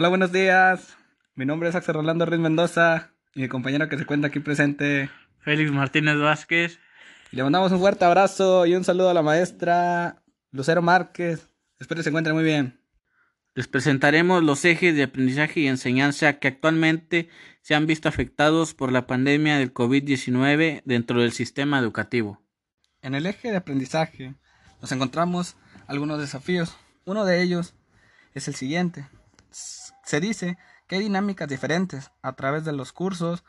Hola, buenos días. Mi nombre es Axel Rolando Ruiz Mendoza y mi compañero que se cuenta aquí presente, Félix Martínez Vázquez. Y le mandamos un fuerte abrazo y un saludo a la maestra Lucero Márquez. Espero que se encuentre muy bien. Les presentaremos los ejes de aprendizaje y enseñanza que actualmente se han visto afectados por la pandemia del COVID-19 dentro del sistema educativo. En el eje de aprendizaje nos encontramos algunos desafíos. Uno de ellos es el siguiente. Se dice que hay dinámicas diferentes a través de los cursos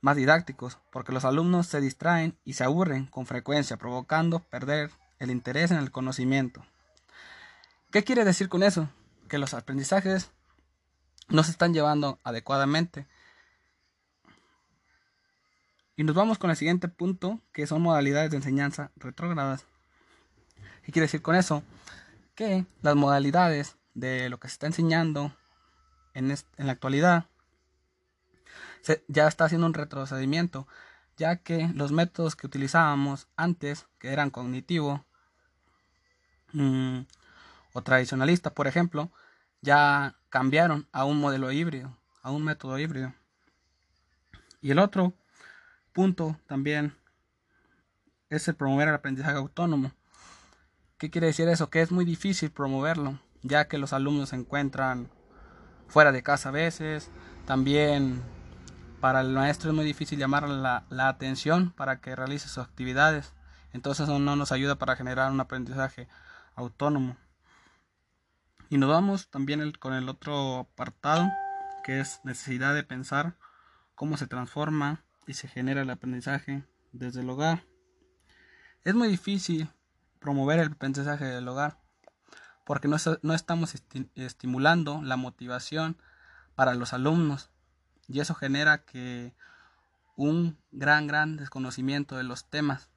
más didácticos, porque los alumnos se distraen y se aburren con frecuencia, provocando perder el interés en el conocimiento. ¿Qué quiere decir con eso? Que los aprendizajes no se están llevando adecuadamente. Y nos vamos con el siguiente punto, que son modalidades de enseñanza retrógradas. ¿Qué quiere decir con eso? Que las modalidades de lo que se está enseñando en, la actualidad ya está haciendo un retrocedimiento, ya que los métodos que utilizábamos antes, que eran cognitivo mm, o tradicionalista, por ejemplo, ya cambiaron a un modelo híbrido, a un método híbrido. Y el otro punto también es el promover el aprendizaje autónomo. ¿Qué quiere decir eso? Que es muy difícil promoverlo, ya que los alumnos se encuentran fuera de casa a veces, también para el maestro es muy difícil llamar la, atención para que realice sus actividades. Entonces no nos ayuda para generar un aprendizaje autónomo. Y nos vamos también con el otro apartado, que es necesidad de pensar cómo se transforma y se genera el aprendizaje desde el hogar. Es muy difícil promover el aprendizaje del hogar porque no, no estamos estimulando la motivación para los alumnos y eso genera que un gran, gran desconocimiento de los temas.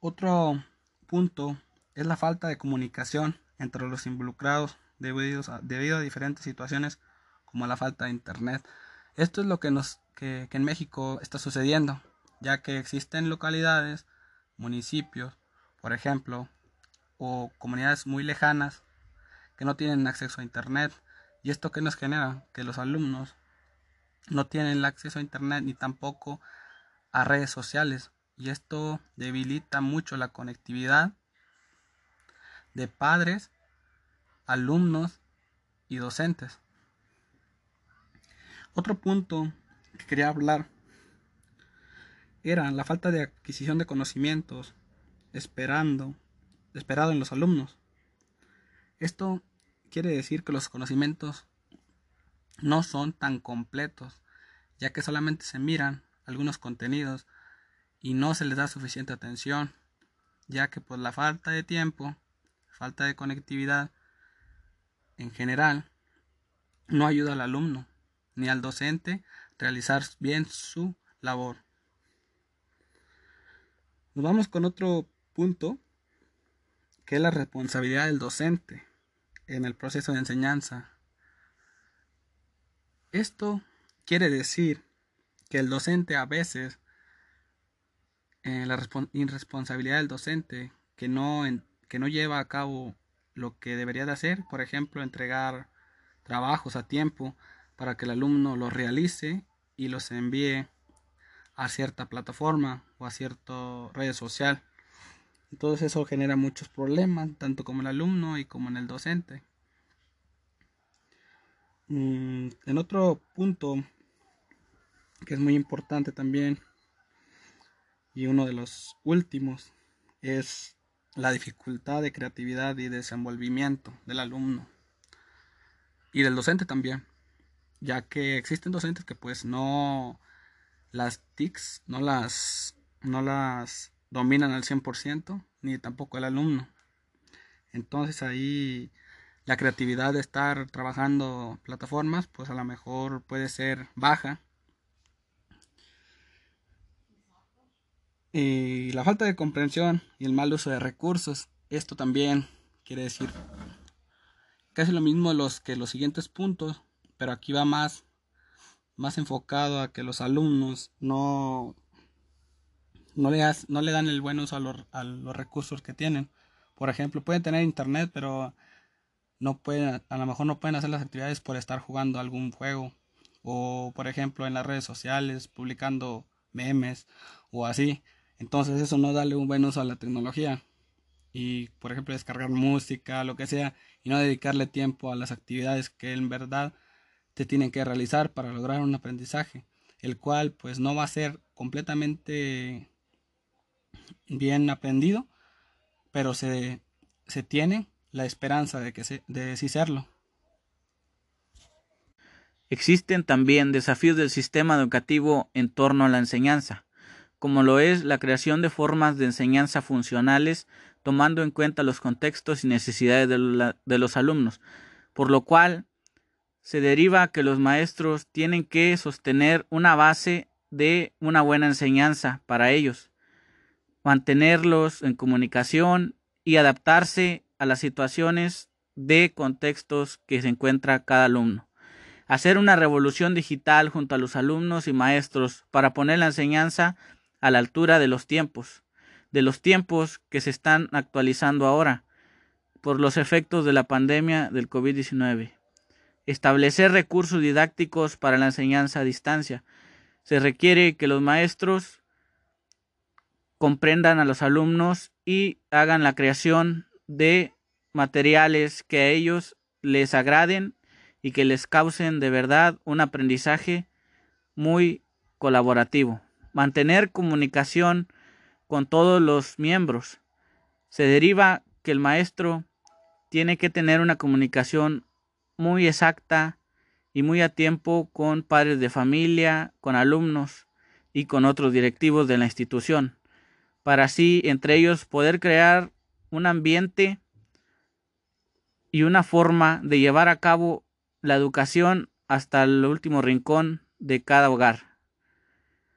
Otro punto es la falta de comunicación entre los involucrados debido a, debido a diferentes situaciones como la falta de internet. Esto es lo que, nos, que, que en México está sucediendo, ya que existen localidades, municipios, por ejemplo, o comunidades muy lejanas que no tienen acceso a internet ¿Y esto qué nos genera? Que los alumnos no tienen el acceso a Internet ni tampoco a redes sociales. Y esto debilita mucho la conectividad de padres, alumnos y docentes. Otro punto que quería hablar era la falta de adquisición de conocimientos esperando, esperado en los alumnos. Esto quiere decir que los conocimientos no son tan completos, ya que solamente se miran algunos contenidos y no se les da suficiente atención, ya que por la falta de tiempo, falta de conectividad en general, no ayuda al alumno ni al docente realizar bien su labor. Nos vamos con otro punto, que es la responsabilidad del docente en el proceso de enseñanza. Esto quiere decir que el docente a veces, eh, la irresponsabilidad del docente que no, que no lleva a cabo lo que debería de hacer, por ejemplo, entregar trabajos a tiempo para que el alumno los realice y los envíe a cierta plataforma o a cierta red social. Entonces eso genera muchos problemas, tanto como el alumno y como en el docente. Mm, en otro punto que es muy importante también y uno de los últimos es la dificultad de creatividad y desenvolvimiento del alumno y del docente también, ya que existen docentes que pues no las TICs no las no las dominan al 100% ni tampoco el alumno. Entonces ahí la creatividad de estar trabajando plataformas, pues a lo mejor puede ser baja. Y la falta de comprensión y el mal uso de recursos, esto también quiere decir casi lo mismo los que los siguientes puntos, pero aquí va más más enfocado a que los alumnos no no le, no le dan el buen uso a los, a los recursos que tienen. Por ejemplo, pueden tener internet, pero no pueden, a lo mejor no pueden hacer las actividades por estar jugando algún juego o por ejemplo en las redes sociales publicando memes o así. Entonces eso no darle un buen uso a la tecnología y por ejemplo descargar música, lo que sea y no dedicarle tiempo a las actividades que en verdad te tienen que realizar para lograr un aprendizaje, el cual pues no va a ser completamente bien aprendido, pero se, se tiene la esperanza de que se, de sí serlo. Existen también desafíos del sistema educativo en torno a la enseñanza, como lo es la creación de formas de enseñanza funcionales tomando en cuenta los contextos y necesidades de, los alumnos, por lo cual se deriva que los maestros tienen que sostener una base de una buena enseñanza para ellos, mantenerlos en comunicación y adaptarse a las situaciones de contextos que se encuentra cada alumno hacer una revolución digital junto a los alumnos y maestros para poner la enseñanza a la altura de los tiempos, de los tiempos que se están actualizando ahora por los efectos de la pandemia del COVID-19. Establecer recursos didácticos para la enseñanza a distancia. Se requiere que los maestros comprendan a los alumnos y hagan la creación de materiales que a ellos les agraden y que les causen de verdad un aprendizaje muy colaborativo. Mantener comunicación con todos los miembros. Se deriva que el maestro tiene que tener una comunicación muy exacta y muy a tiempo con padres de familia, con alumnos y con otros directivos de la institución, para así entre ellos poder crear un ambiente y una forma de llevar a cabo la educación hasta el último rincón de cada hogar.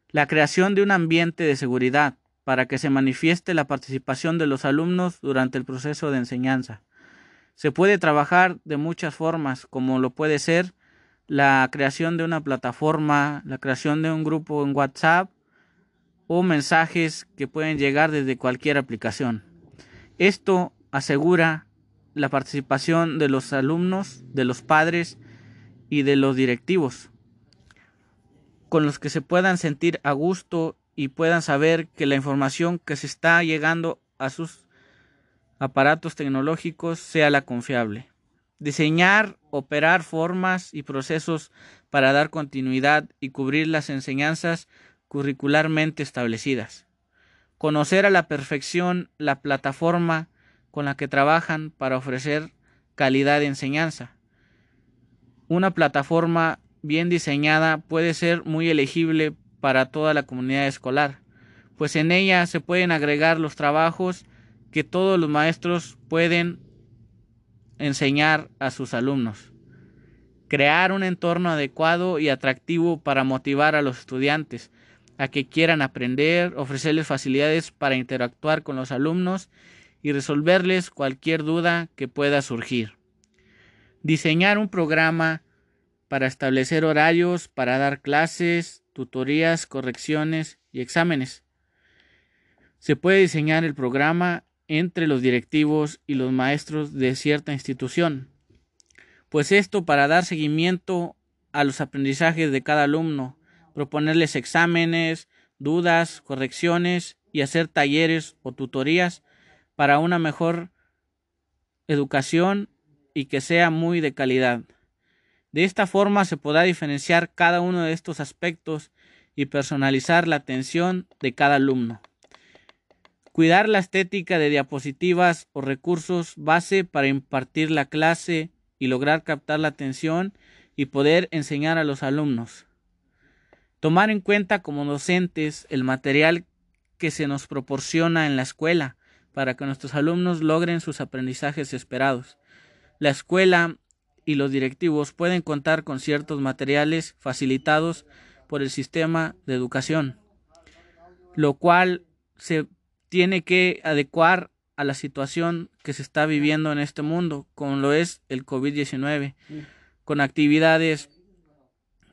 La creación de un ambiente de seguridad para que se manifieste la participación de los alumnos durante el proceso de enseñanza. Se puede trabajar de muchas formas, como lo puede ser la creación de una plataforma, la creación de un grupo en WhatsApp o mensajes que pueden llegar desde cualquier aplicación. Esto asegura la participación de los alumnos, de los padres y de los directivos, con los que se puedan sentir a gusto y puedan saber que la información que se está llegando a sus aparatos tecnológicos sea la confiable. Diseñar, operar formas y procesos para dar continuidad y cubrir las enseñanzas curricularmente establecidas. Conocer a la perfección la plataforma con la que trabajan para ofrecer calidad de enseñanza. Una plataforma bien diseñada puede ser muy elegible para toda la comunidad escolar, pues en ella se pueden agregar los trabajos que todos los maestros pueden enseñar a sus alumnos. Crear un entorno adecuado y atractivo para motivar a los estudiantes a que quieran aprender, ofrecerles facilidades para interactuar con los alumnos y resolverles cualquier duda que pueda surgir. Diseñar un programa para establecer horarios para dar clases, tutorías, correcciones y exámenes. Se puede diseñar el programa entre los directivos y los maestros de cierta institución, pues esto para dar seguimiento a los aprendizajes de cada alumno, proponerles exámenes, dudas, correcciones y hacer talleres o tutorías para una mejor educación y que sea muy de calidad. De esta forma se podrá diferenciar cada uno de estos aspectos y personalizar la atención de cada alumno. Cuidar la estética de diapositivas o recursos base para impartir la clase y lograr captar la atención y poder enseñar a los alumnos. Tomar en cuenta como docentes el material que se nos proporciona en la escuela, para que nuestros alumnos logren sus aprendizajes esperados. La escuela y los directivos pueden contar con ciertos materiales facilitados por el sistema de educación, lo cual se tiene que adecuar a la situación que se está viviendo en este mundo, como lo es el COVID-19, con actividades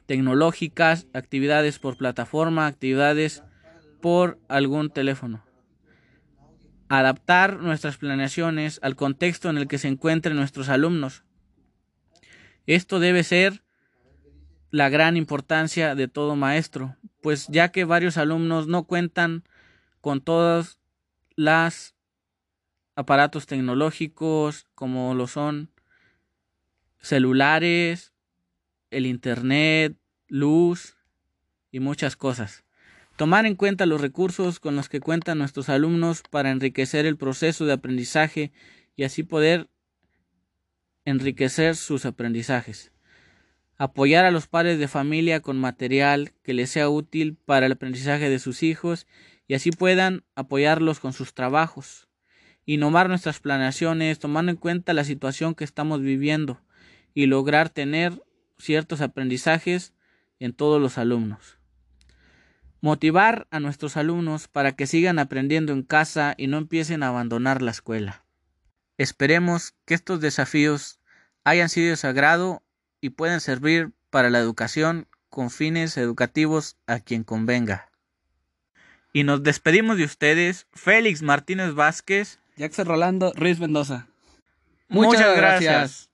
tecnológicas, actividades por plataforma, actividades por algún teléfono. adaptar nuestras planeaciones al contexto en el que se encuentren nuestros alumnos. Esto debe ser la gran importancia de todo maestro, pues ya que varios alumnos no cuentan con todos los aparatos tecnológicos como lo son celulares, el internet, luz y muchas cosas. Tomar en cuenta los recursos con los que cuentan nuestros alumnos para enriquecer el proceso de aprendizaje y así poder enriquecer sus aprendizajes. Apoyar a los padres de familia con material que les sea útil para el aprendizaje de sus hijos y así puedan apoyarlos con sus trabajos. Y nomar nuestras planeaciones tomando en cuenta la situación que estamos viviendo y lograr tener ciertos aprendizajes en todos los alumnos. Motivar a nuestros alumnos para que sigan aprendiendo en casa y no empiecen a abandonar la escuela. Esperemos que estos desafíos hayan sido de su agrado y puedan servir para la educación con fines educativos a quien convenga. Y nos despedimos de ustedes, Félix Martínez Vázquez. Jackson Rolando Ruiz Mendoza. Muchas, gracias.